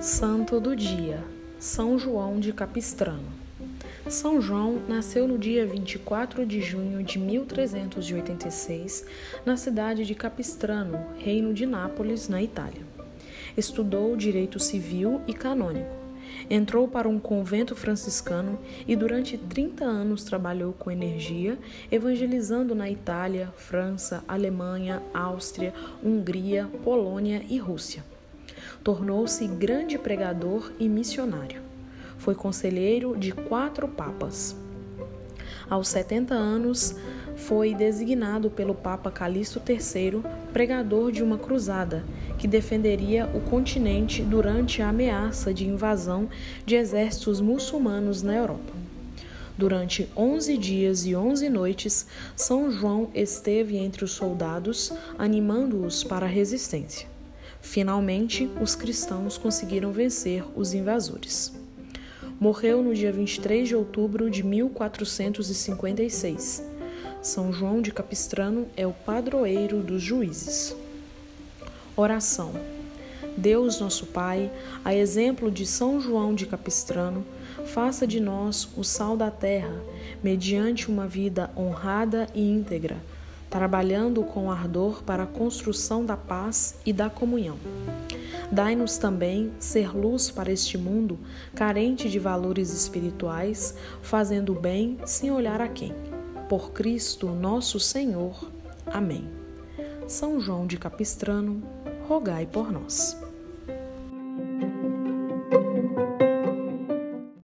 Santo do Dia São João de Capistrano. São João nasceu no dia 24 de junho de 1386, na cidade de Capistrano, reino de Nápoles, na Itália. Estudou direito civil e canônico. Entrou para um convento franciscano e durante 30 anos trabalhou com energia, evangelizando na Itália, França, Alemanha, Áustria, Hungria, Polônia e Rússia tornou-se grande pregador e missionário. Foi conselheiro de quatro papas. Aos 70 anos, foi designado pelo Papa Calixto III pregador de uma cruzada que defenderia o continente durante a ameaça de invasão de exércitos muçulmanos na Europa. Durante onze dias e onze noites, São João esteve entre os soldados, animando-os para a resistência. Finalmente, os cristãos conseguiram vencer os invasores. Morreu no dia 23 de outubro de 1456. São João de Capistrano é o padroeiro dos juízes. Oração. Deus, nosso Pai, a exemplo de São João de Capistrano, faça de nós o sal da terra, mediante uma vida honrada e íntegra trabalhando com ardor para a construção da paz e da comunhão. Dai-nos também ser luz para este mundo carente de valores espirituais, fazendo o bem sem olhar a quem. Por Cristo nosso Senhor. Amém. São João de Capistrano, rogai por nós.